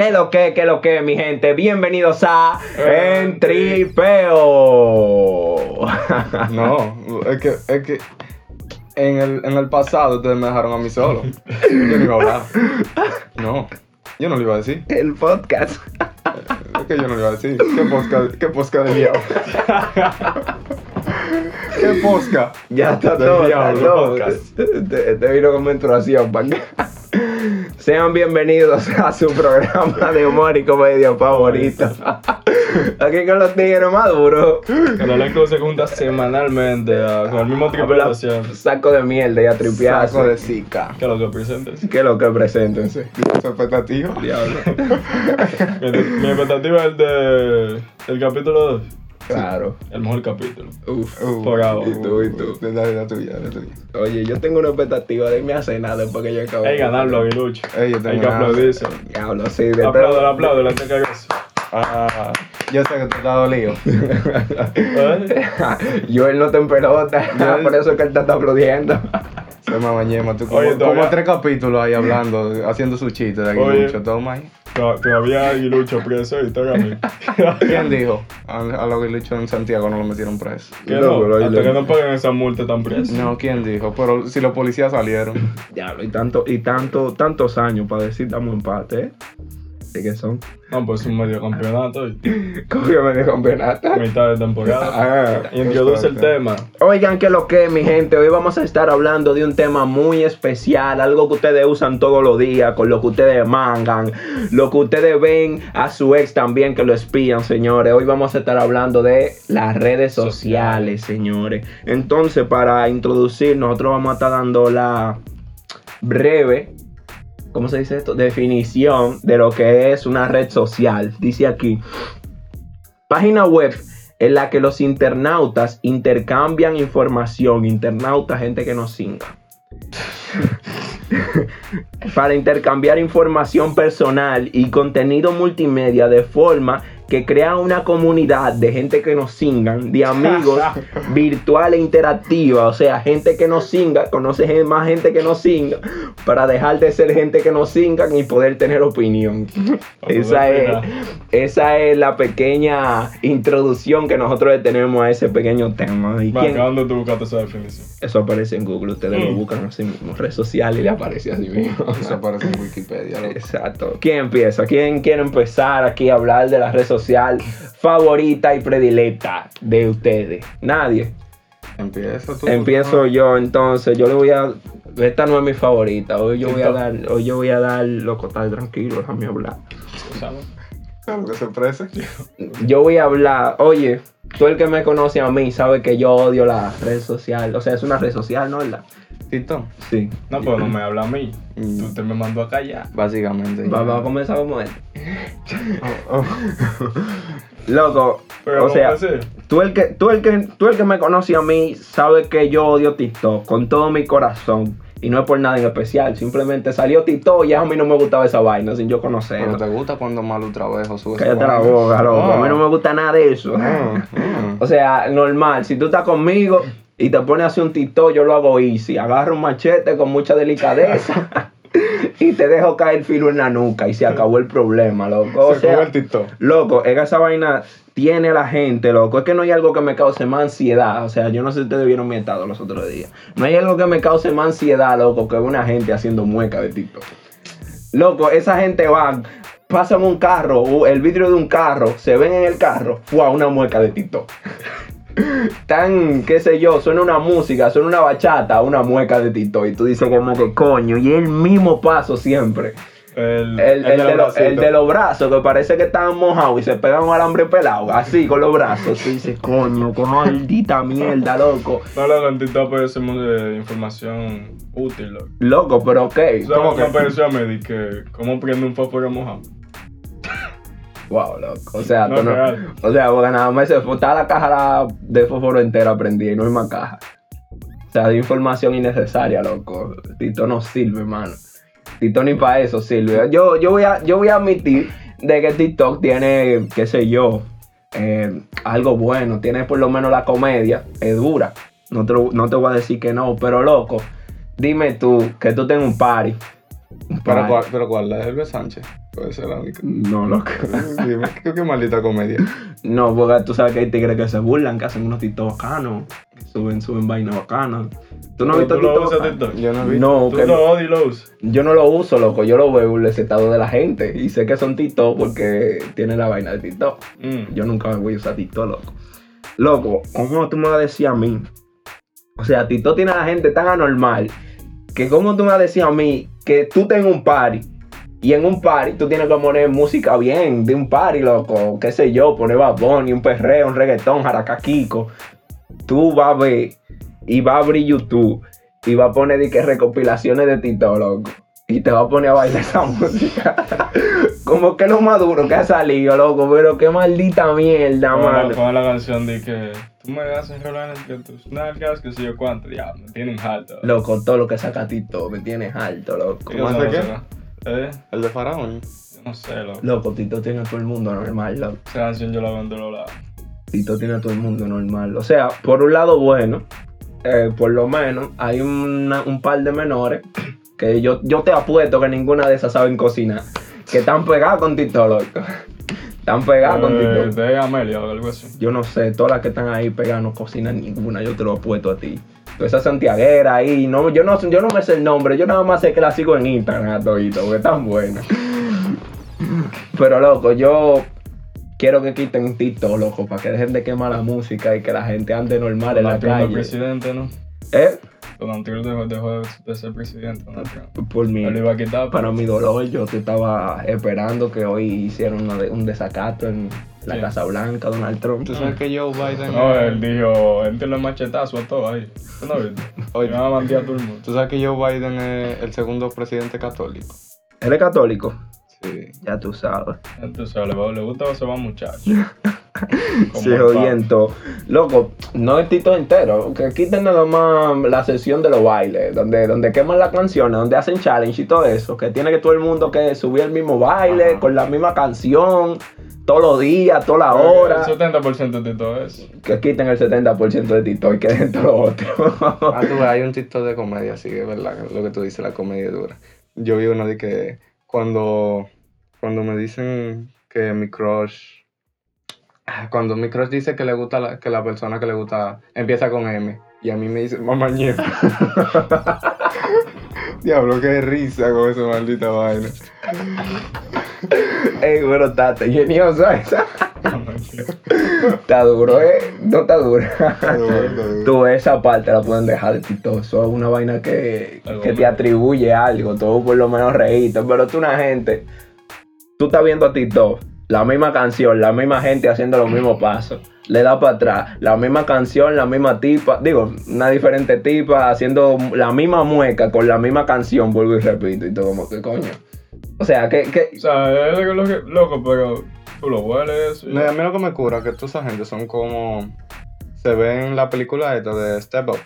¿Qué lo que, qué lo que, mi gente? Bienvenidos a Entripeo. No, es que, es que en el, en el pasado ustedes me dejaron a mí solo. Yo no iba a hablar. No, yo no lo iba a decir. El podcast. Es que yo no lo iba a decir. ¿Qué podcast, qué podcast de diablo? ¿Qué podcast? Ya está todo. está todo. podcast. Te, te vino con menstruación, pa' que- Sean bienvenidos a su programa de humor y comedia favorito. Aquí con los tigres maduros. El elenco se junta semanalmente ah, con el mismo tipo de Habla situación. saco de mierda y a Saco de zika. ¿Qué es lo que presentes? ¿Qué es lo que preséntense? ¿Su expectativa? Diablo. Mi, mi expectativa es el de el capítulo 2. Claro. El mejor capítulo. Uf. Por ahora. Y tú, y tú. Dale la tuya, la tuya. Oye, yo tengo una expectativa de irme a cenar después que yo acabe. Hay que ganarlo, Aguilucho. Hay que una- aplaudirse. Diablo, sí. De Aplaudo, aplaudo, la tengo. Ah, yo sé que tú estás dolido. ¿Eh? yo él no te en pelota. Yo- por eso es que él te está aplaudiendo. Se me bañema, tú como, Oye, como tres capítulos ahí hablando, haciendo su chiste de mucho, toma ahí. To- Todavía Aguilucho preso y tócame. ¿Quién dijo? A, a los Aguiluchos en Santiago no lo metieron preso. Que No, no, pero ahí hasta le- que no paguen esa multa tan preso. No, ¿quién dijo? Pero si los policías salieron. Diablo, y tanto, y tanto, tantos años para decir damos empate, ¿eh? ¿De qué son? No, pues un medio campeonato y ¿Cómo que me de campeonato? mitad de temporada. Ah. Y introduce el tema. Oigan, que lo que, mi gente, hoy vamos a estar hablando de un tema muy especial, algo que ustedes usan todos los días, con lo que ustedes mangan, lo que ustedes ven a su ex también que lo espían, señores. Hoy vamos a estar hablando de las redes sociales, señores. Entonces, para introducir, nosotros vamos a estar dando la breve, ¿cómo se dice esto? Definición de lo que es una red social. Dice aquí, página web en la que los internautas intercambian información, internautas, gente que nos singa. para intercambiar información personal y contenido multimedia de forma que crea una comunidad de gente que nos singan, de amigos virtual e interactiva, o sea, gente que nos singa, conoce más gente que nos singa, para dejar de ser gente que nos singan y poder tener opinión. Esa es, esa es la pequeña introducción que nosotros tenemos a ese pequeño tema. ¿Y Va, quién- ¿dónde tú buscaste esa definición? Eso aparece en Google, ustedes lo Mm. buscan así mismo, red social y le aparece así mismo. Eso aparece en Wikipedia. loco. Exacto. ¿Quién empieza? ¿Quién quiere empezar aquí a hablar de la red social favorita y predilecta de ustedes? Nadie. Empieza tú. Empiezo yo entonces. Yo le voy a. Esta no es mi favorita. Hoy yo voy a dar. Hoy yo voy a dar loco, tal tranquilo, déjame hablar. ¿Sabes? Claro que se prese. Yo voy a hablar. Oye, tú el que me conoce a mí sabe que yo odio la red social. O sea, es una red social, ¿no? ¿Verdad? Tito. Sí. No, pues no me habla a mí. Mm. Tú te me mandó a callar. Básicamente. Va- Vamos a comenzar como él. Oh, oh. Loco, Pero o sea, tú el, que, tú, el que, tú el que me conoce a mí sabe que yo odio TikTok con todo mi corazón. Y no es por nada en especial, simplemente salió TikTok y ya a mí no me gustaba esa vaina sin yo Pero conocerlo. te gusta cuando Malu Travejo sube Cállate la boca, loco. A mí no me Ah. gusta nada de eso. Ah, ah. O sea, normal, si tú estás conmigo y te pones a hacer un TikTok, yo lo hago easy. Agarro un machete con mucha delicadeza y te dejo caer el filo en la nuca y se acabó el problema, loco. O Se sea, acabó el TikTok. Loco, es que esa vaina tiene a la gente, loco. Es que no hay algo que me cause más ansiedad. O sea, yo no sé si ustedes vieron mi estado los otros días. No hay algo que me cause más ansiedad, loco, que una gente haciendo mueca de TikTok. Loco, esa gente va, pasan un carro, el vidrio de un carro, se ven en el carro, fue una mueca de TikTok. Tan, qué sé yo, suena una música, suena una bachata, una mueca de TikTok. Y tú dices como que coño, y el mismo paso siempre. El, El, el los de, los- el de los brazos, que parece que están mojados y se pegan un alambre pelado, así con los brazos. Tú dices, coño, qué maldita mierda, loco. No, loco, en TikTok aparecemos de información útil, loco. Loco, pero ok. ¿Sabes ¿Cómo lo que a mí? Que, ¿cómo prende un fósforo mojado? Wow, loco. O sea, No, no- o sea, porque nada más se está la caja de fósforo entera prendida y no hay más caja. O sea, de información innecesaria, loco. Tito no sirve, hermano. Tito ni para eso sirve. Yo, yo, voy a, yo voy a admitir de que TikTok tiene, qué sé yo, eh, algo bueno. Tiene por lo menos la comedia. Es dura. No te, no te voy a decir que no, pero loco, dime tú que tú tengas un party. Un ¿Pero cuál, pero cuál? ¿La de Sánchez? Puede ser la única. No, loco. Dime, ¿qué, qué maldita comedia. No, porque tú sabes que hay tigres que se burlan, que hacen unos titos bacanos, que suben, suben vainas bacanas. ¿Tú no has visto ¿Tú lo TikTok? Yo no vi. No, ¿Tú que lo odias y lo usas? yo no lo uso, loco. Yo lo veo en el estado de la gente. Y sé que son TikTok porque tienen la vaina de TikTok. Mm. Yo nunca me voy a usar TikTok, loco. Loco, ¿cómo tú me vas a decir a mí? O sea, TikTok tiene a la gente tan anormal que ¿cómo tú me vas a decir a mí que tú tengas un party y en un party tú tienes que poner música bien de un party, loco? ¿Qué sé yo? Poner Bad Bunny, un perreo, un reggaetón, jaracaquico. Tú vas a ver y vas a abrir YouTube y vas a poner de que recopilaciones de TikTok, loco. Y te vas a poner a bailar esa música. Como que lo más duro que ha salido, loco. Pero qué maldita mierda, la, mano. pon la canción de que tú me haces rolar en que tus nalgas, que sé yo cuánto, ya, me tienen alto. Loco, todo lo que saca Tito me tienes alto, loco. ¿Qué ¿Cómo cosa hace qué? ¿Eh? El de Faraón. Yo no sé, loco. Loco, Tito tiene a todo el mundo normal, loco. Esa canción yo la veo en todos lados. Tito tiene a todo el mundo normal. O sea, por un lado bueno, eh, por lo menos hay una- un par de menores que yo, yo te apuesto que ninguna de esas saben cocinar. Que están pegadas con Tito, loco. Están pegadas con Eh, Tito. de Amelia o algo así. Yo no sé, todas las que están ahí pegadas no cocinan ninguna, yo te lo apuesto a ti. Toda esa santiaguera ahí, no, yo, no, yo no me sé el nombre, yo nada más sé que la sigo en Instagram a todito, porque están buenas. Pero loco, yo quiero que quiten TikTok, loco, para que dejen de quemar la música y que la gente ande normal en la calle. presidente, ¿no? ¿Eh? Donald Trump dejó, dejó de ser presidente. Donald Trump. Por mí. Él lo iba a quitar. Para mi dolor, yo te estaba esperando que hoy hicieran una un desacato en la Sí. Casa Blanca, Donald Trump. Tú sabes que Joe Biden. No, él dijo, él tiene el machetazo a todo ahí. ¿Tú no viste? Oye. Me va a mandar a todo el mundo. Tú sabes que Joe Biden es el segundo presidente católico. ¿Él es católico? Sí. Ya tú sabes. Entonces, le, va- le gusta observar muchachos. Como Se el jodiendo. Loco, no es Tito entero. Que quiten nada más la sesión de los bailes, donde, donde queman las canciones, donde hacen challenge y todo eso. Que tiene que todo el mundo que subir el mismo baile, Ajá. con la misma canción, todos los días, toda la hora. El 70% de todo eso. Que quiten el 70% de Tito y que dejen todo lo otro. Ah, tú ves, hay un TikTok de comedia, sí, es verdad, lo que tú dices, la comedia es dura. Yo vi uno de que cuando, cuando me dicen que mi crush, ah, cuando mi crush dice que le gusta, la, que la persona que le gusta empieza con M, y a mí me dice mamañeto. Diablo, qué risa con esa maldita vaina. Ey, bueno, está ingenioso esa. Está duro, ¿eh? No está duro. Está duro, está duro. Tú esa parte la pueden dejar de TikTok. Eso es una vaina que, que te atribuye algo. Todo por lo menos reíste. Pero tú una gente, tú estás viendo TikTok, la misma canción, la misma gente haciendo los mismos pasos. Le da para atrás, la misma canción, la misma tipa, digo, una diferente tipa haciendo la misma mueca con la misma canción, vuelvo y repito, y todo como que coño. O sea, que, que O sea, es lo que, loco, pero tú lo hueles. y- No, y a mí lo que me cura es que toda esa gente son como. Se ve en la película esta de Step Up.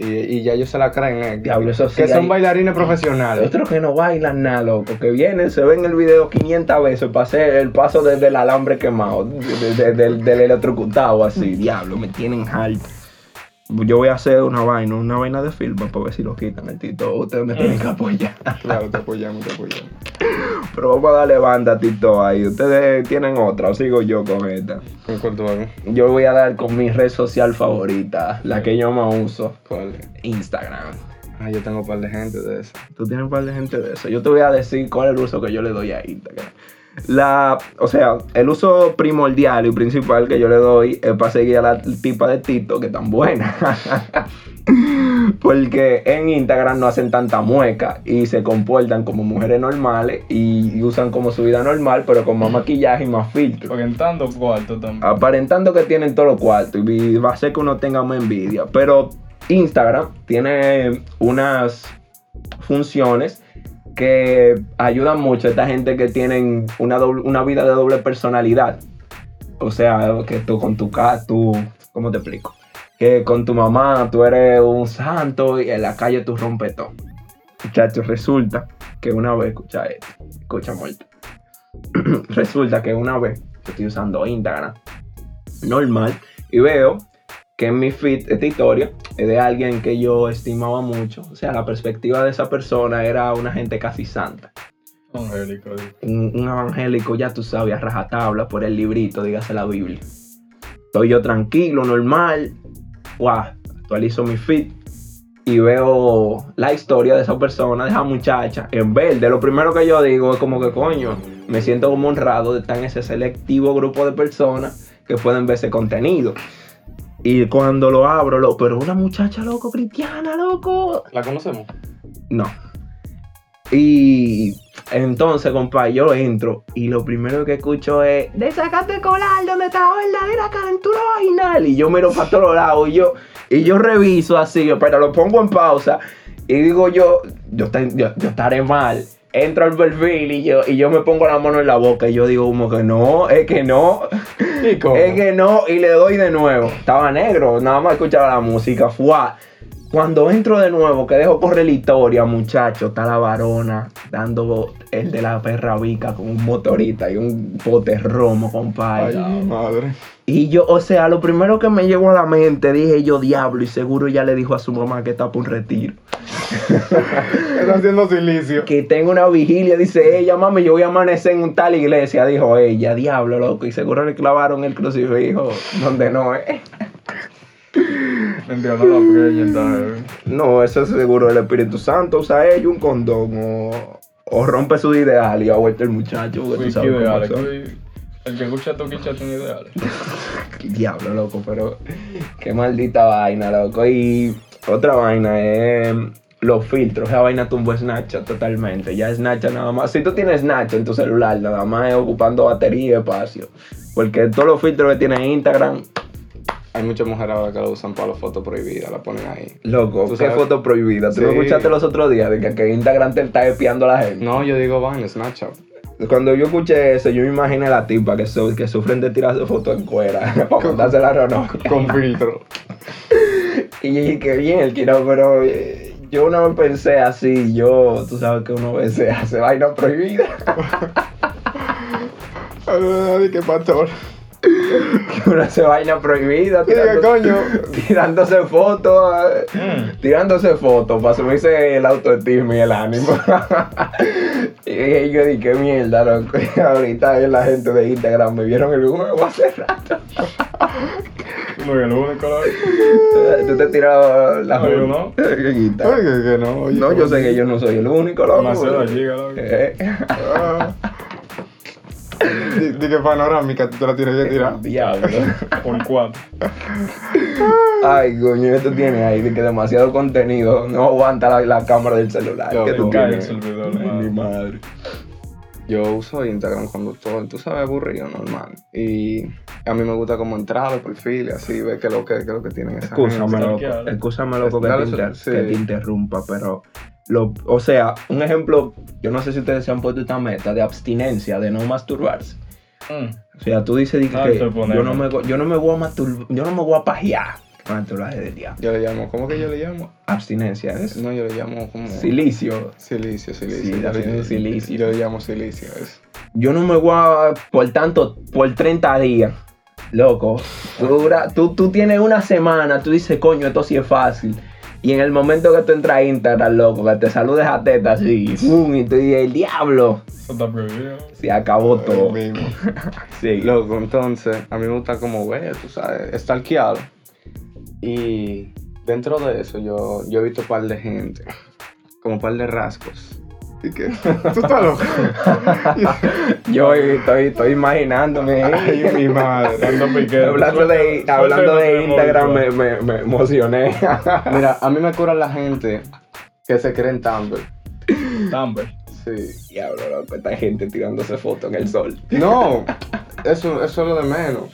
Y, y ya ellos se la creen, eh, Diablo, eso sí que son hay- bailarines profesionales. otros que no bailan nada, loco, que vienen, se ven el video 500 veces para hacer el paso desde el alambre quemado, de- de- del, del electrocutado, así, diablo, me tienen alto. Yo voy a hacer una vaina, una vaina de film para ver si lo quitan el Tito. Ustedes me tienen que apoyar. Claro, te apoyamos, te apoyamos. Pero vamos a darle banda a Tito ahí. Ustedes tienen otra, o sigo yo con esta. ¿Con cuál tú vas? Yo voy a dar con mi red social favorita, la que yo más uso, ¿Cuál? Instagram. Ah, yo tengo un par de gente de eso. Tú tienes un par de gente de eso. Yo te voy a decir cuál es el uso que yo le doy a Instagram. La, o sea, el uso primordial y principal que yo le doy es para seguir a la tipa de Tito que tan buena. Porque en Instagram no hacen tanta mueca y se comportan como mujeres normales y, usan como su vida normal, pero con más maquillaje y más filtro. Orientando cuarto también. Aparentando que tienen todos los cuartos y va a ser que uno tenga más envidia. Pero Instagram tiene unas funciones que ayudan mucho a esta gente que tienen una, una vida de doble personalidad. O sea, que tú con tu casa, tú, ¿cómo te explico? Que con tu mamá tú eres un santo y en la calle tú rompes todo. Muchachos, resulta que una vez, escucha esto, escucha muerto. resulta que una vez estoy usando Instagram normal y veo que en mi feed esta historia es de alguien que yo estimaba mucho. O sea, la perspectiva de esa persona era una gente casi santa. Angélico. un, un evangélico, ya tú sabes, a rajatabla por el librito, dígase la Biblia. Estoy yo tranquilo, normal. Guau, actualizo mi feed y veo la historia de esa persona, de esa muchacha, en verde. Lo primero que yo digo es como que, coño, me siento como honrado de estar en ese selectivo grupo de personas que pueden ver ese contenido. Y cuando lo abro, lo, pero una muchacha, loco, cristiana, loco, ¿La conocemos? no. Y entonces, compa, yo entro y lo primero que escucho es Desacate colar donde está la verdadera calentura vaginal. Y yo miro para todos lados y yo, y yo reviso así, pero lo pongo en pausa y digo yo, yo, yo, yo estaré mal. Entro al perfil y yo, y yo me pongo la mano en la boca y yo digo como que no, es que no. Es que no, y le doy de nuevo. Estaba negro, nada más escuchaba la música. Fua. Cuando entro de nuevo, que dejo correr la historia, muchacho, está la varona dando el de la perra vica con un motorista y un bote romo, compadre. Ay, madre. Y yo, o sea, lo primero que me llegó a la mente, dije yo, diablo, y seguro ya le dijo a su mamá que está por un retiro. Está haciendo silicio. Que tengo una vigilia, dice ella, mami, yo voy a amanecer en un tal iglesia, dijo ella, diablo, loco, y seguro le clavaron el crucifijo donde no es. Eh. No, eso es seguro el Espíritu Santo, usa ella un condón o, o rompe su ideal y ha vuelto el muchacho, porque tú sabes cómo son. El que escucha tu quicha tiene ideales. Diablo, loco, pero qué maldita vaina, loco. Y otra vaina es los filtros. Esa vaina tumbó Snapchat totalmente. Ya Snapchat nada más. Si tú tienes Snapchat en tu celular, nada más es ocupando batería y espacio. Porque todos los filtros que tiene Instagram, Hay muchas mujeres ahora que lo usan para las fotos prohibidas, la ponen ahí. loco, Tú qué sabes- foto prohibida. ¿Tú no Sí. escuchaste los otros días de que, que Instagram te está espiando a la gente? No, yo digo van, Snapchat. Cuando yo escuché eso, yo me imaginé a la tipa que, que sufren de tirarse fotos en cuera para mandarse la ronó. Con filtro. Y yo dije, qué bien, quiero, pero eh, yo una vez pensé así, yo, tú sabes que uno a veces hace vaina prohibida. Ay, qué pastor. Que uno hace vaina prohibida. ¿Qué coño? Tirándose fotos, eh, Mm. tirándose fotos para subirse el autoestima y el ánimo. y yo dije, qué mierda, loco. Y ahorita la gente de Instagram me vieron el huevo hace rato. No, que lo único Tú te tiras la No, yo no. ¿Qué quita? Ay, que, que no. oye, No, yo sé que yo no soy el único, loco. Demasiado loco. Eh. Di, di que panorámica tú te la tienes que tirar. Diablo. Por cuatro. Ay, coño, esto tiene ahí de que demasiado contenido. No aguanta la, la cámara del celular. Yo, que tú el Ay, mi madre. Yo uso Instagram cuando estoy, tú sabes, aburrido, normal. Y a mí me gusta como entrar a los perfiles, así, ver qué es lo que, qué es lo que tienen esa Excúsame, gente. loco. Excúsame, loco, que te, inter- sí. que te interrumpa, pero. Lo, o sea, un ejemplo, yo no sé si ustedes se han puesto esta meta de abstinencia, de no masturbarse. Mm. O sea, tú dices di que, Ah, yo, no me, yo no me voy a masturbar, yo no me voy a pajear con el masturbaje del diablo. Yo le llamo, ¿cómo que yo le llamo? Abstinencia es No, yo le llamo como... silicio. Silicio, silicio. Sí, yo, haciendo le, silicio. yo le llamo silicio, eso. Yo no me voy a, por tanto, por 30 días. Loco, tú, dura- tú, tú tienes una semana, tú dices, coño, esto sí es fácil. Y en el momento que tú entras a Instagram, loco, que te saludes a teta así, ¡pum! y tú dices, el diablo, Eso está prohibido. se acabó todo. Lo mismo. Sí. Loco, entonces, a mí me gusta como ver, tú sabes, stalkeado. Y dentro de eso, yo, yo he visto un par de gente, como un par de rasgos. ¿Y qué? ¿Tú estás loco? Yo estoy, estoy imaginándome. Ay, mi madre. Hablando de, hablando de Instagram, me, me, me emocioné. Mira, a mí me cura la gente que se creen Tumblr. Tumblr. Sí. Diablo, loco, esta gente tirándose fotos en el sol. No, eso, eso es lo de menos.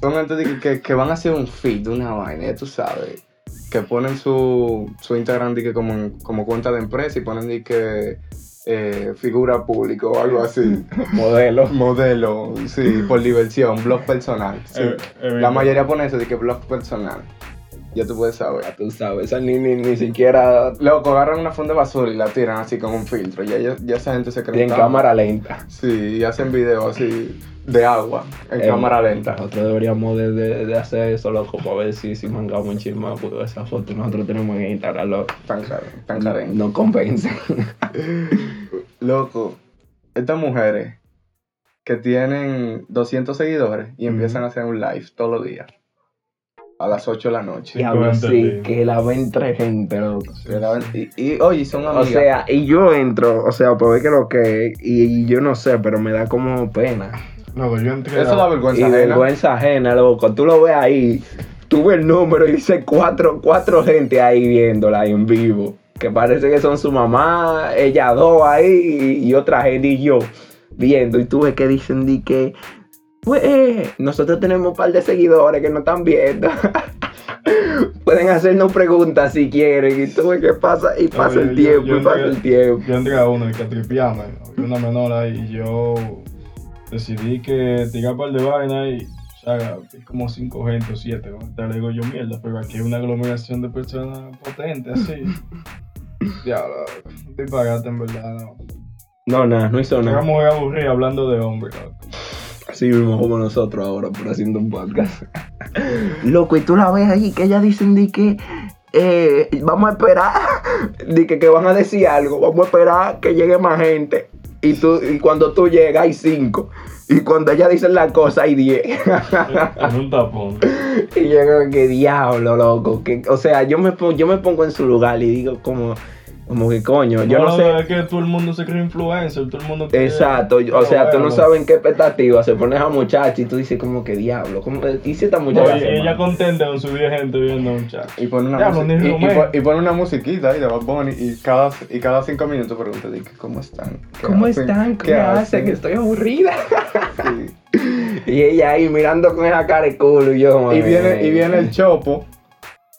Son gente de que, que, que van a hacer un feed de una vaina, ya tú sabes. Que ponen su, su Instagram de que como, como cuenta de empresa y ponen de que eh, figura pública o algo así. Modelo. Modelo, sí, por diversión, blog personal. sí. Eh, eh, La mayoría pone eso de que blog personal. Ya tú puedes saber. Ya tú sabes, esa ni, ni, ni siquiera Loco, agarran una funda de basura y la tiran así con un filtro. Ya, ya, ya esa gente se cree en tan- cámara lenta. Sí, y hacen videos así de agua en Eh, cámara lenta. Nosotros deberíamos de, de, de hacer eso, loco, para ver si, si mangamos un chisme, porque esa foto nosotros tenemos en Instagram, loco. Tan caro, tan carente. No convence. Loco, estas mujeres que tienen 200 seguidores y empiezan a hacer un live todos los días. A las 8 de la noche. Diablo, sí, entendí. que la ven tres gente, loco. La Y, y, oye, son O amigas. sea, y yo entro, o sea, ver que lo que es, y, y yo no sé, pero me da como pena. No, pero yo entré. eso da a- vergüenza y ajena. vergüenza ajena, loco. Tú lo ves ahí, tú ves el número y dice cuatro, cuatro gente ahí viéndola en vivo. Que parece que son su mamá, ella dos ahí y, y otra gente y yo viendo. Y tú ves que dicen di que, pues, nosotros tenemos un par de seguidores que no están viendo. Pueden hacernos preguntas si quieren. Y tú ves que pasa y pasa yo- el yo- tiempo yo y pasa entré- el tiempo. Yo entré a uno y que tripiame, había una menor ahí y yo decidí que tirar par de vaina y o sea, como cinco gente o siete, ¿no? Te digo yo mierda, pero aquí hay una aglomeración de personas potentes así. Diablo, disparate en verdad, no. No, nada, no hizo Una nada. mujer aburrida hablando de hombres, loco. Así mismo como nosotros ahora, por haciendo un podcast. Loco, y tú la ves ahí que ellas dicen de que eh, vamos a esperar, de que, que van a decir algo, vamos a esperar que llegue más gente. Y, tú, y cuando tú llegas hay cinco. Y cuando ellas dicen la cosa hay diez. En un tapón. y yo creo que diablo, loco. Que, o sea, yo me, yo me pongo en su lugar y digo como, como que coño, yo no, sé. Es que todo el mundo se cree influencer, todo el mundo quiere- Exacto, o sea, tú no sabes en qué expectativa se pone esa muchacha y tú dices como que diablo, ¿cómo, ¿y si esta No, muchacha y ella contenta con su vida gente viendo un chat. Y pone una, music- y, y y pone una musiquita ahí de Bad Bunny y cada, y cada cinco minutos pregunta ¿cómo están? ¿Qué ¿Cómo hacen? están? ¿Qué, hacen? Que estoy aburrida. Sí. y ella ahí mirando con esa cara de culo y yo como Y viene, y viene el chopo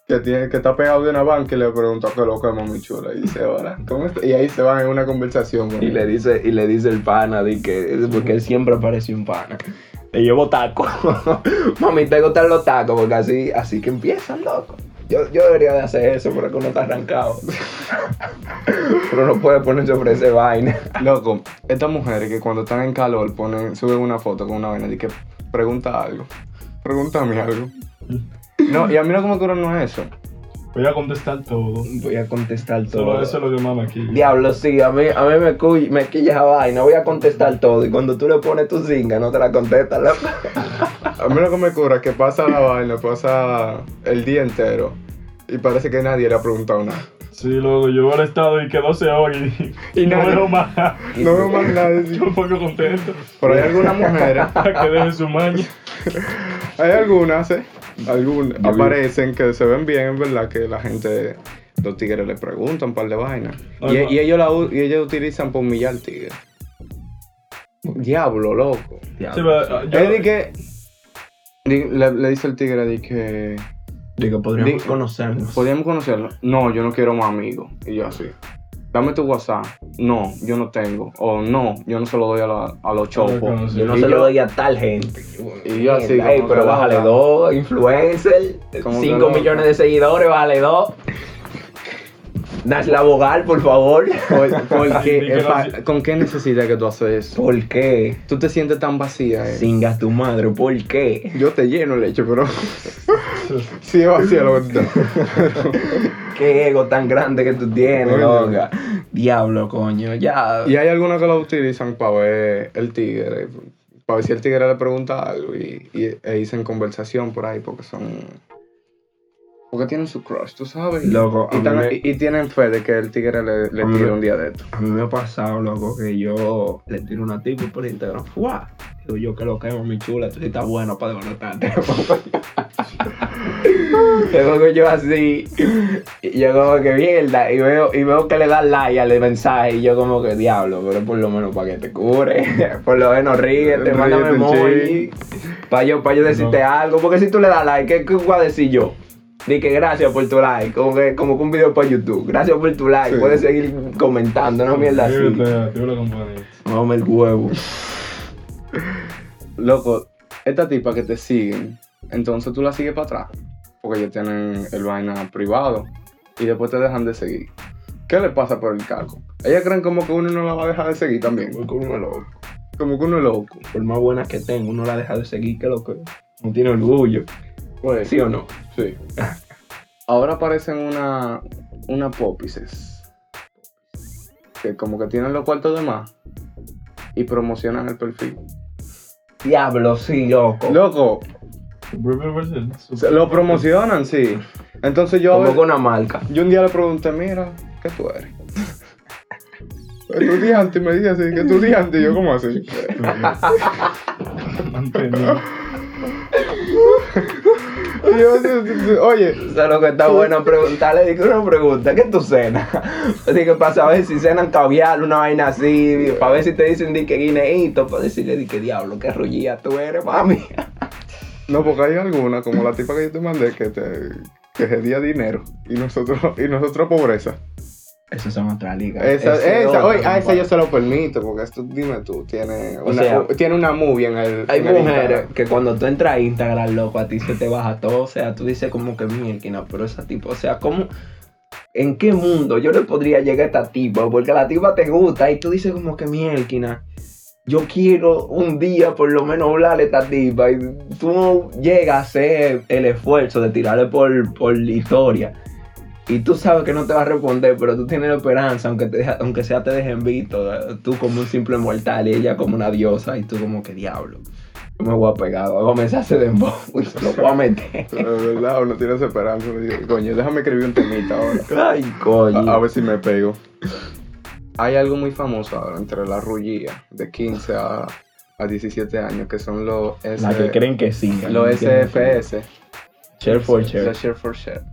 que, tiene, que está pegado de una banca y le pregunta qué loco es mami chula. Y dice, hola, ¿cómo está? Y ahí se van en una conversación. con Y él. le dice, y le dice el pana de que porque él siempre parece un pana. Le llevo taco. Mami, te gustan los tacos, porque así, así que empiezan, loco. Yo, yo debería de hacer eso, pero que uno está arrancado. pero no puede ponerse sobre ese vaina. Loco, estas mujeres que cuando están en calor ponen, suben una foto con una vaina y que pregunta algo. Pregúntame algo. No, y a mí lo que me ocurre no es eso. Voy a contestar todo. Voy a contestar Solo todo. eso es lo que más me quilla. Diablo, sí, a mí, a mí me, cuy- me quilla esa vaina, voy a contestar todo. Y cuando tú le pones tu zinga, no te la contestas. A mí lo que me ocurre es que pasa la vaina, pasa el día entero y parece que nadie le ha preguntado nada. Sí, luego yo al estado y que 12 horas y, Y no nadie- veo más. No veo más nadie. Yo me pongo contento. Pero hay algunas mujeres, Para que deje su maña. hay algunas, ¿eh? Algunas Yo vi- aparecen que se ven bien, ¿verdad? Que la gente, los tigres le preguntan un par de vainas. Y, ellos la u- y ellos utilizan por humillar al tigre. Diablo, loco. Sí, pero, yo- Es de que. di- Le, le dice el tigre de que. Digo, podríamos Di- conocernos. ¿Podríamos conocerlo? No, yo no quiero más amigos. Y yo así. Dame tu WhatsApp. No, yo no tengo. O no, yo no se lo doy a, la- a los chopos. Yo no Y se yo- lo doy a tal gente. Y yo así, Ey, pero bájale dos, influencer, Como que 5 loca. millones de seguidores, bájale dos. Nasla Bogal, por favor. Por- no- ¿Con qué necesidad que tú haces eso? ¿Por qué? Tú te sientes tan vacía. eh. Singa tu madre, ¿por qué? Yo te lleno leche, pero. sí, es vacía lo que tú estás. Qué ego tan grande que tú tienes, loca. Diablo, coño, ya. Y hay algunos que lo utilizan para ver el tigre. Para ver si el tigre le pregunta algo. Y, y e dicen conversación por ahí porque son. Porque tienen su crush, tú sabes. Loco, y, tan- me- tienen fe de que el tigre le, le tire un día de esto. A mí me ha pasado, loco, que yo le tiro una tipo por Instagram. ¡Fua! Digo yo que lo quemo, mi chula, tú sí estás bueno para desbaratarte. Luego yo así, y yo como que mierda, y veo, y veo que le da like al mensaje, y yo como que diablo, pero por lo menos para que te cure, por lo menos ríete, mándame emoji, para yo, para yo decirte No. algo, porque si tú le das like, ¿qué, qué voy a decir yo? Di que gracias por tu like, como que, como que un video para YouTube, gracias por tu like, Sí. puedes seguir comentando, no mierda así. Vamos el huevo. Loco, esta tipa que te siguen, entonces tú la sigues para atrás. Porque ellos tienen el vaina privado. Y después te dejan de seguir. ¿Qué le pasa por el caco? Ellas creen como que uno no la va a dejar de seguir también. Porque uno es loco. Como que uno es loco. Por más buenas que tenga, uno la deja de seguir, que lo que no tiene orgullo. Pues, ¿Sí o no? Sí. Ahora aparecen una, una popices. Que como que tienen los cuartos de más. y promocionan el perfil. Diablo, sí, loco. Loco, lo promocionan, sí. Entonces yo, Como ver- con una marca. yo un día le pregunté, mira, ¿qué tú eres? Estudiante, y me dice así, ¿qué estudiante? Y yo, ¿cómo así? Yo, oye, lo que está bueno preguntarle, dije una pregunta, ¿qué tú cenas? Así que para saber si cenan caviar, una vaina así, para ver si te dicen di que guineíto, para decirle di que diablo, qué rullía tú eres, mami. no, porque hay alguna, como la tipa que yo te mandé, que te que pedía dinero y nosotros, y nosotros pobreza. Eso son otra liga. Esa, Ese esa, oye, a esa compadre. yo se lo permito, porque esto, dime tú, tiene una, sea, tiene una movie en el. Hay en el mujeres Instagram. que cuando tú entras a Instagram, loco, a ti se te baja todo. O sea, tú dices como que mierda, pero esa tipo, o sea, ¿cómo? ¿En qué mundo yo le podría llegar a esta tipa? Porque la tipa te gusta y tú dices como que mierda. Yo quiero un día por lo menos hablarle a esta tipa y tú llegas a hacer el esfuerzo de tirarle por, por historia. Y tú sabes que no te va a responder, pero tú tienes la esperanza, aunque, te aunque sea te dejen visto, tú como un simple mortal y ella como una diosa, y tú como que diablo. Yo me voy a pegar, voy a comenzar a hacer dembow y lo voy a meter. De verdad, uno tiene esa esperanza. Coño, déjame escribir un temita ahora. Ay, coño. A, a ver si me pego. Hay algo muy famoso ahora entre la rullía de 15 a, a 17 años que son los, S- La que creen que sí. los SFS. Share for share. Share for share.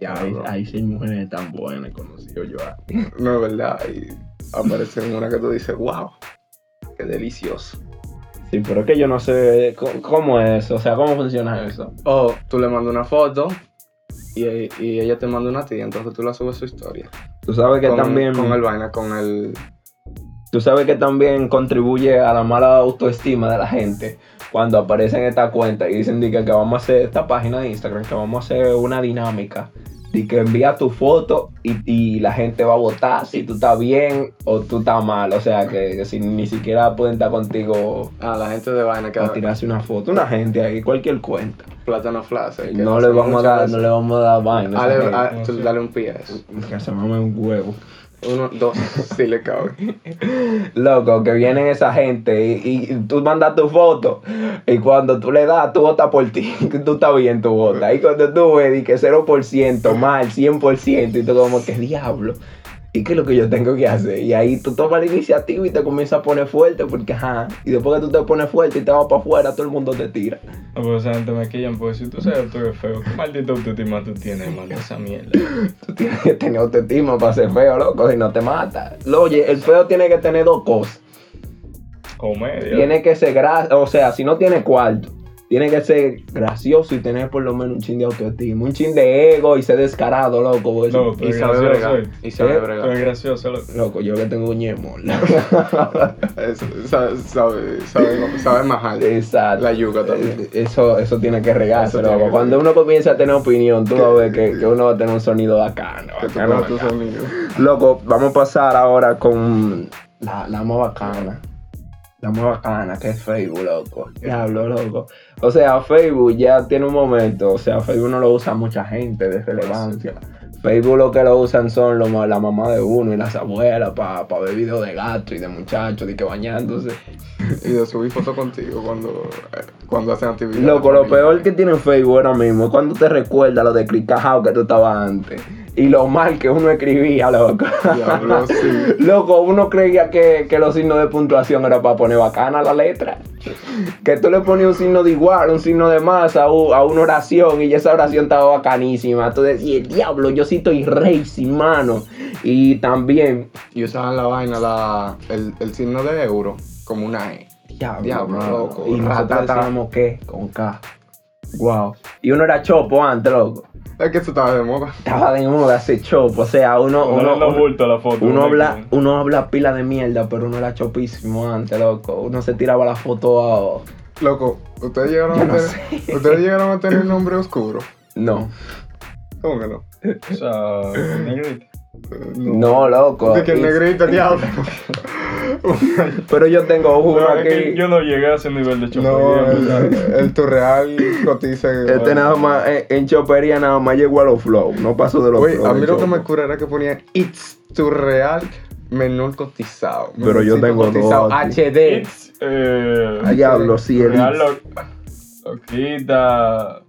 Ya, Ahí, ahí sí hay mujeres tan buenas conocido yo. No es verdad. Y aparece una que tú dices, wow, qué delicioso. Sí, pero es que yo no sé cómo, es o sea, cómo funciona eso. O tú le mandas una foto y, y ella te manda una tía, entonces tú la subes a su historia. Tú sabes que con, también... Con el vaina, con el. Tú sabes que también contribuye a la mala autoestima de la gente cuando aparecen estas cuentas y dicen di que, que vamos a hacer esta página de Instagram, que vamos a hacer una dinámica. Y que envía tu foto y, y la gente va a votar si tú estás bien o tú estás mal. O sea, que, que si ni siquiera pueden estar contigo Ah, la gente de vaina que a tirarse una foto. Una gente ahí, cualquier cuenta. plátano flash. No le vamos a dar, veces. no le vamos a dar vaina. a tú dale un pie a eso. Que se mame un huevo. Uno, dos, sí le cabe. Loco, que vienen esa gente y, y tú mandas tu foto y cuando tú le das, tú votas por ti, tú estás bien, tú votas. Y cuando tú ves que 0%, mal, 100%, y tú como que diablo. ¿Y qué es lo que yo tengo que hacer? Y ahí tú tomas la iniciativa y te comienzas a poner fuerte porque, ajá, y después que tú te pones fuerte y te vas para afuera, todo el mundo te tira. No, pero esa gente me quillan, porque si tú sabes que tú eres feo, ¿qué maldita autoestima tú tienes, manda esa mierda? Tú tienes que tener autoestima para ser feo, loco, si no te mata. Oye, el feo tiene que tener dos cosas. Comedia. Tiene que ser gracioso, o sea, si no tiene cuarto, tiene que ser gracioso y tener por lo menos un chin de autoestima, un chin de ego y ser descarado, loco. porque No, eso- tú Y sabe gracioso. bregar. Y sabe ¿Eh? Bregar. eres gracioso, loco. Loco, yo que tengo un ñemo. Eso, sabe, sabe, sabe, sabe majar. Exacto. La yuca también. Eh, Eso, eso tiene que regarse, loco. que Cuando uno comienza a tener opinión, tú vas a ver que, que uno va a tener un sonido bacano. Bacano, bacano. Loco, vamos a pasar ahora con la, la más bacana. La más bacana, que es Facebook, loco. Diablo, loco. O sea, Facebook ya tiene un momento. O sea, Facebook no lo usa mucha gente de relevancia. Facebook lo que lo usan son lo la mamá de uno y las abuelas para ver videos de gato y de muchachos y que bañándose. Y de subir fotos contigo cuando, cuando hacen actividades. Loco, lo peor que tiene Facebook ahora mismo es cuando te recuerda lo de clicajao que tú estabas antes. Y lo mal que uno escribía, loco. Diablo, sí. Loco, uno creía que, que los signos de puntuación era para poner bacana la letra. Que tú le ponías un signo de igual, un signo de más a, a una oración y esa oración estaba bacanísima. Tú decías, diablo, yo sí estoy racing, mano. Y también, Y usaban la vaina, la, el, el signo de euro, como una E. diablo, Diablo, loco. Y nosotros decíamos que con K. Wow. Y uno era chopo antes, loco. Es que eso estaba de moda. Estaba de moda ese chopo. O sea, uno, Uno, uno, la foto. Uno ¿no? habla, uno habla pila de mierda, pero uno era chopísimo antes, loco. Uno se tiraba la foto a... Loco, ustedes llegaron, Yo a no tener, sé. ustedes llegaron a tener nombre oscuro. No. ¿Cómo que no? O sea, negrita. No, loco. De que negrito, diablo. Pero yo tengo uno No, es que aquí. yo no llegué a ese nivel de chopo. No, el, el Turreal cotiza. Este nada más, en, en chopería nada más llegó a los flow. No pasó de los Oye, flow. a mí lo que me cura era que ponía It's Turreal menor cotizado. Pero yo tengo dos cotizado, aquí. HD. It's, eh, Ay, diablo, sí, el Real It's. lo, loquita.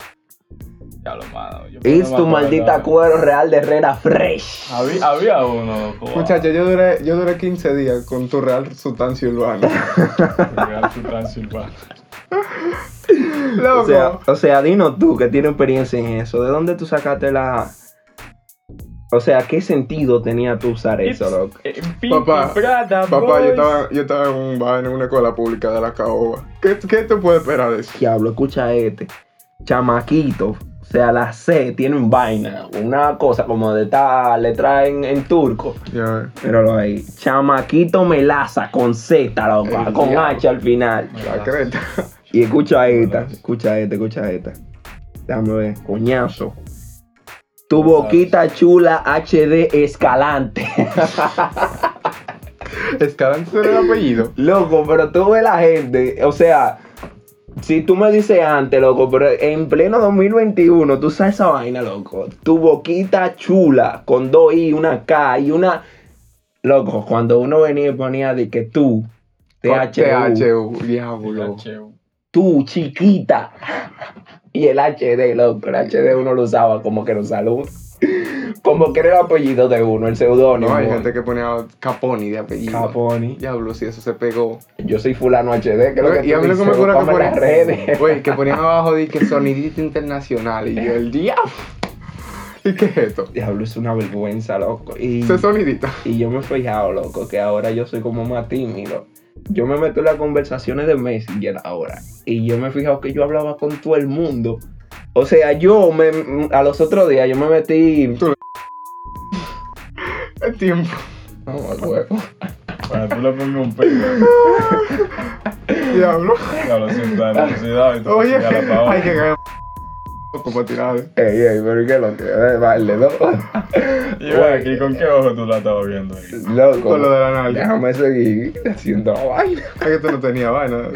Ya lo mano. yo It's no me tu maldita cuero real de Herrera Fresh. Había, había uno, loco. Muchacho, yo duré, yo duré 15 días con tu real sustancia urbana. Real su Transilvania. Loco. O sea, o sea, dinos tú que tienes experiencia en eso. ¿De dónde tú sacaste la. O sea, ¿qué sentido tenía tú usar eso, loco? eh, Papá, Prada, Papá, yo estaba, yo estaba en, un bar en una escuela pública de la caoba. ¿Qué, ¿Qué te puede esperar de eso? Diablo, escucha este. Chamaquito. O sea, la C tiene un vaina. Una cosa como de esta letra en, en turco. Ya, Míralo ahí. Chamaquito melaza con Z, loco. El Con diablo. H al final. la creta. Y escucha esta. Escucha esta, escucha esta. Déjame ver. Coñazo. Tu boquita chula HD escalante. Escalante era el apellido. Loco, pero tú ves la gente, o sea, si tú me dices antes, loco, pero en pleno 2021, tú sabes esa vaina, loco. Tu boquita chula, con dos I, una K y una... Loco, cuando uno venía y ponía de que tú, THU, THU, diablo. Tú, chiquita. Y el HD, loco, el HD uno lo usaba como que no salud. Como que era el apellido de uno, el seudónimo. No, hay gente que ponía Caponi de apellido. Caponi. Diablo, si eso se pegó. Yo soy fulano HD, lo que y a mí lo que me acuerdo que las redes. Güey, que ponían abajo de que sonidito internacional. Y yo, el diablo. ¿Y qué es esto? Diablo, es una vergüenza, loco. Y, Ese sonidito. y yo me he fijado, loco, que ahora yo soy como más tímido. Yo me meto en las conversaciones de Messenger ahora. Y yo me he fijado que yo hablaba con todo el mundo. O sea, yo me, a los otros días yo me metí. El tiempo. No, al huevo. Bueno, tú le pones un pelo. Diablo. Ya lo siento, la necesidad y tú Oye, hay que caer. Como tirar. Ey, ey, pero ¿qué es lo que? Vale, ¿no? Y bueno, aquí, ¿con qué ojo tú la estabas viendo ahí? Loco. Con lo de la nalga. Déjame seguir haciendo vaina. Es que tú no tenías vaina.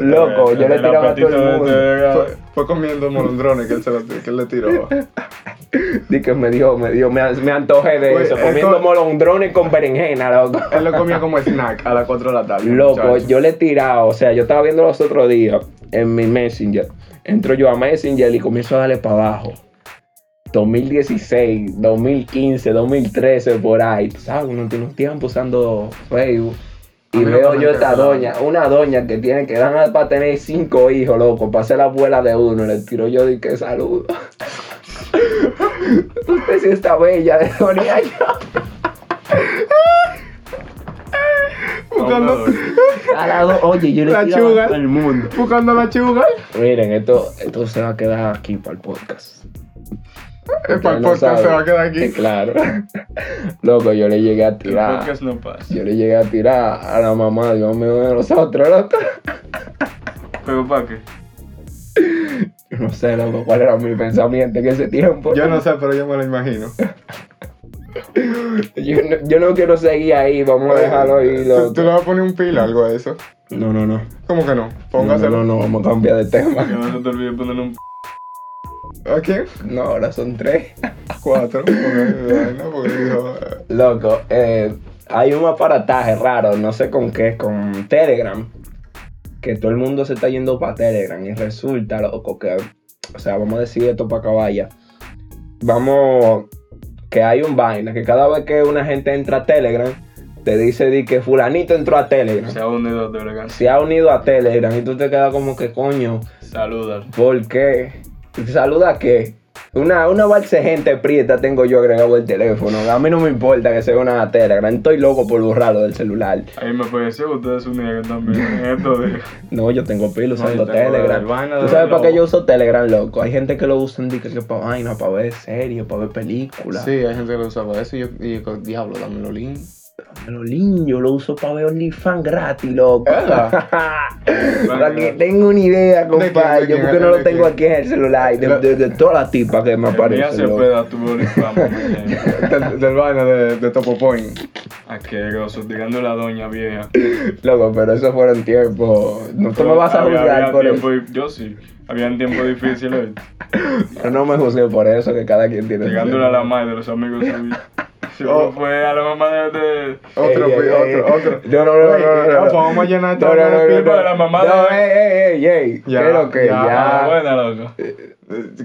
Loco, yo le tiraba a todo el mundo. Fue, comiendo molondrones que él, se lo, que él le tiró. Di que me dio, me dio, me, me antojé de eso. es Comiendo co- molondrones con berenjena, loco. Él lo comía como snack a las 4 de la tarde. Loco, yo le he tirado, o sea, yo estaba viendo los otros días en mi Messenger. Entro yo a Messenger y comienzo a darle para abajo. 2016, 2015, 2013, por ahí. Sabes, uno tiene un tiempo usando Facebook. Y veo yo esta doña, una doña que tiene que dar para tener cinco hijos, loco, para ser la abuela de uno. Le tiro yo de que saludo. Usted sí está bella, de doña yo. Buscando, A la do- Oye, yo le La chuga. el mundo. buscando la chuga. Miren, esto, esto se va a quedar aquí para el podcast. El podcast se va a quedar aquí. claro. Loco, yo le llegué a El tirar. podcast no pasa. Yo le llegué a tirar a la mamá, Dios mío, de nosotros, loco. ¿Pero para qué? Yo No sé, loco, cuál era mi pensamiento en ese tiempo. Yo no sé, pero yo me lo imagino. Yo no, yo no quiero seguir ahí, vamos a dejarlo ahí, ¿Tú, loco. tú le vas a poner un pila algo a eso? No, no, no. ¿Cómo que no? No, Póngaselo. no, no, vamos a cambiar de Que tema. no se te olvide ponerle un ¿A quién? No, ahora son tres. Cuatro. Porque, porque eh, Loco, eh, hay un aparataje raro, no sé con qué, con Telegram. Que todo el mundo se está yendo para Telegram. Y resulta, loco, que, o sea, vamos a decir esto para vaya. Vamos, que hay un vaina, que cada vez que una gente entra a Telegram, te dice di que fulanito entró a Telegram. Se ha unido de elegancia. Se ha unido a Telegram y tú te quedas como que, coño, Saluda. ¿por qué? ¿Saluda a qué? Una, una balsa de gente prieta tengo yo agregado el teléfono. A mí no me importa que sea una Telegram. Estoy loco por borrarlo del celular. Ahí me pareció que ustedes se unieron también en esto de... No, yo tengo pila usando Telegram. ¿Tú sabes para qué yo uso Telegram, loco? Hay gente que lo usa que, que para vaina, para ver series, para ver películas. Sí, hay gente que lo usa para eso y yo, y yo diablo, dámelo link. Pero lindo, lo uso para ver OnlyFans gratis, loco. Para que tenga una idea, ¿De quién, compadre. Yo porque no lo tengo aquí en el celular. De, La- de, de todas las tipas que me aparecen. se loco. peda tu OnlyFans. Del, vaina de, de Topo Point. Asqueroso, tirando la doña vieja. Loco, pero eso fueron tiempos. No tú me vas a juzgar había por tiempo eso. Yo sí. Habían tiempos difíciles. Pero no me juzgué por eso, que cada quien tiene su Llegándole a la madre de los amigos suyos. Yo fue a la mamá de. de- Otro, otro, otro. No, no, no, no, no, no. vamos a llenar No, no, de no, no, no. la mamá No, de- ey, ey, ey, ey. Ya, ¿Qué lo que? ya. Ya. Ah, buena, loco.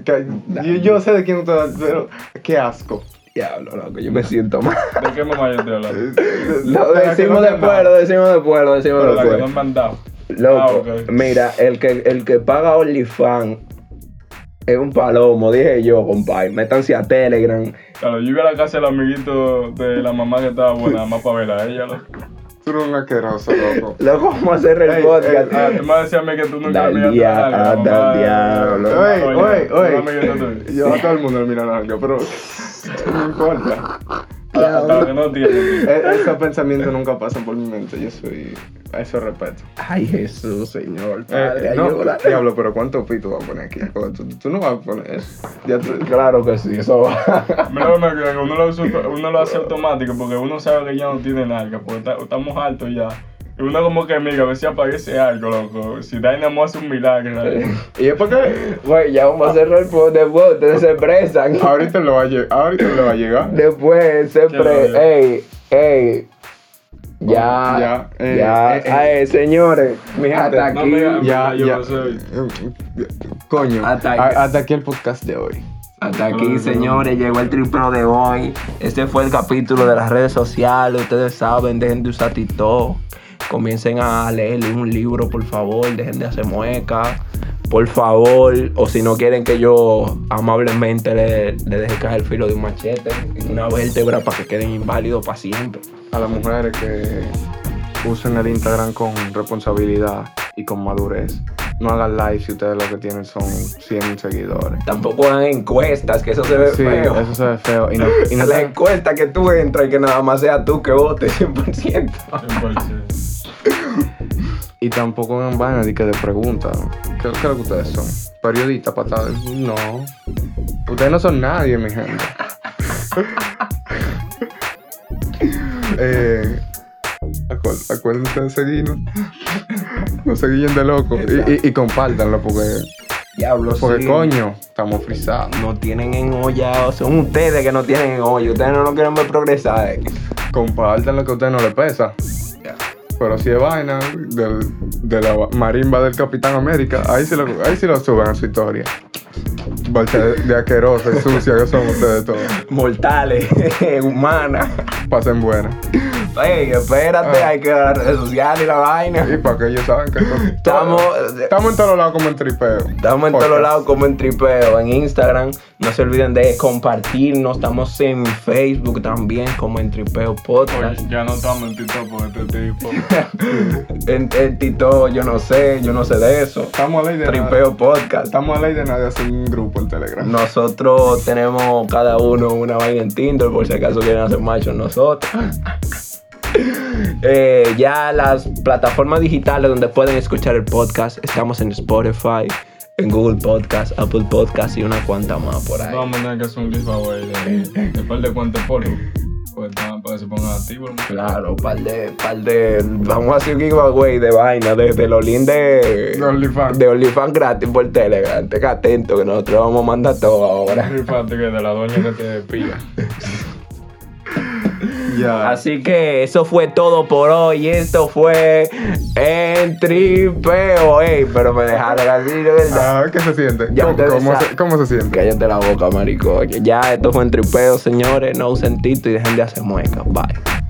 Yo, yo sé de quién usted va, pero qué asco. Diablo, loco, yo me siento mal. ¿De qué mamá yo estoy hablando? Lo decimos no después, lo decimos después, lo decimos Pero la que no después. han mandado. Loco, Ah, mira, el que, el que paga OnlyFans es un palomo, dije yo, compadre. Métanse a Telegram. Claro, yo iba a la casa del amiguito de la mamá que estaba buena, más para verla a ella, loco. Tú eres un asqueroso, loco. Loco, vamos a hacer el Ey, podcast. ey, Además decía a mí que tú nunca Dal me miraste dia- la nalga, ah, mamá dal de- diablo. de- Oye, oye. Yo a todo el mundo le mira la pero no importa. Hasta que no. E- Esos pensamientos nunca pasan por mi mente. Yo soy. A eso respeto. Ay, Jesús, Señor, Eh, Padre, no, ayúdala. diablo, pero ¿cuántos pitos vas a poner aquí? Tú, tú no vas a poner eso. Ya tú- Claro que sí, eso va. Mira, que uno lo, hace- uno lo hace automático porque uno sabe que ya no tiene nalga, porque está- estamos altos ya. Y uno como que mira, a ver si aparece algo, loco. Si Dynamo hace un milagro. Y es porque Güey, ya vamos a cerrar el podcast después, ustedes se expresan. ahorita le va a llegar. Ahorita le va a llegar. Después, siempre, ey, ey. Ya, Ya, eh, ya, eh, eh. ay, señores, Mi gente, hasta no aquí. me- Ya, yo ya. lo. Coño, Hasta a- aquí. hasta aquí el podcast de hoy. Hasta aquí, señores, llegó el triplo de hoy. Este fue el capítulo de las redes sociales. Ustedes saben, dejen de usar TikTok. Comiencen a leer un libro, por favor. Dejen de hacer muecas. Por favor. O si no quieren que yo amablemente le, le deje caer el filo de un machete en una vértebra para que queden inválidos para siempre. A las mujeres que usen el Instagram con responsabilidad y con madurez. No hagan live si ustedes lo que tienen son 100 seguidores. Tampoco hagan encuestas, que eso se ve Sí, feo. eso se ve feo. Y no, y no la te- encuesta que tú entras y que nada más sea tú que votes 100%. 100%. Y tampoco hagan vaina de que de preguntas. ¿Qué, ¿Qué es lo que ustedes son? ¿Periodistas, patadas? No. Ustedes no son nadie, mi gente. eh, acu- acuérdense de seguirnos. No se guíen de loco. Y, y, y compártanlo porque, Diablo, porque sí. coño, estamos frisados. no tienen en olla, son ustedes que no tienen en olla, ustedes no lo quieren ver progresar. Compartan lo que a ustedes no les pesa. Pero si es vaina del, de la marimba del Capitán América, ahí sí lo, ahí sí lo suben a su historia. Balcha de, asquerosa y sucia que son ustedes todos. Mortales, humanas. Pasen buenas. Ey, espérate, Ah. hay que dar las redes sociales y la vaina. Y para que ellos saben que Estamos- estamos en todos lados como en tripeo. Estamos en todos lados como en tripeo, en Instagram. No se olviden de compartirnos. Estamos en Facebook también como en tripeo podcast. Oye, ya no estamos en TikTok porque este tipo. En, en Tito, yo no sé, yo no sé de eso. Estamos a ley de nada. Tripeo podcast. Estamos a ley de nadie hacer un grupo Telegram. Nosotros tenemos cada uno una vaina en Tinder por si acaso quieren hacer machos nosotros. Eh, ya las plataformas digitales donde pueden escuchar el podcast, estamos en Spotify, en Google Podcast, Apple Podcast y una cuanta más por ahí. Vamos a tener que hacer un giveaway de, de de cuantos polvo. Pues, para que se pongan activos. Claro, par de, par de, vamos a hacer un giveaway de vaina, de, de los links de, De OnlyFans. de OnlyFans gratis por Telegram. Estén atentos que nosotros vamos a mandar todo ahora. Rifate que de la doña que te pilla. Así que eso fue todo por hoy. Esto fue en tripeo. Ey, pero me dejaron así, de verdad. Ah, ¿Qué se siente? Ya ¿Cómo, se, cómo se siente? Cállate la boca, marico. Ya esto fue en tripeo, señores. No usen tito y dejen de hacer muecas. Bye.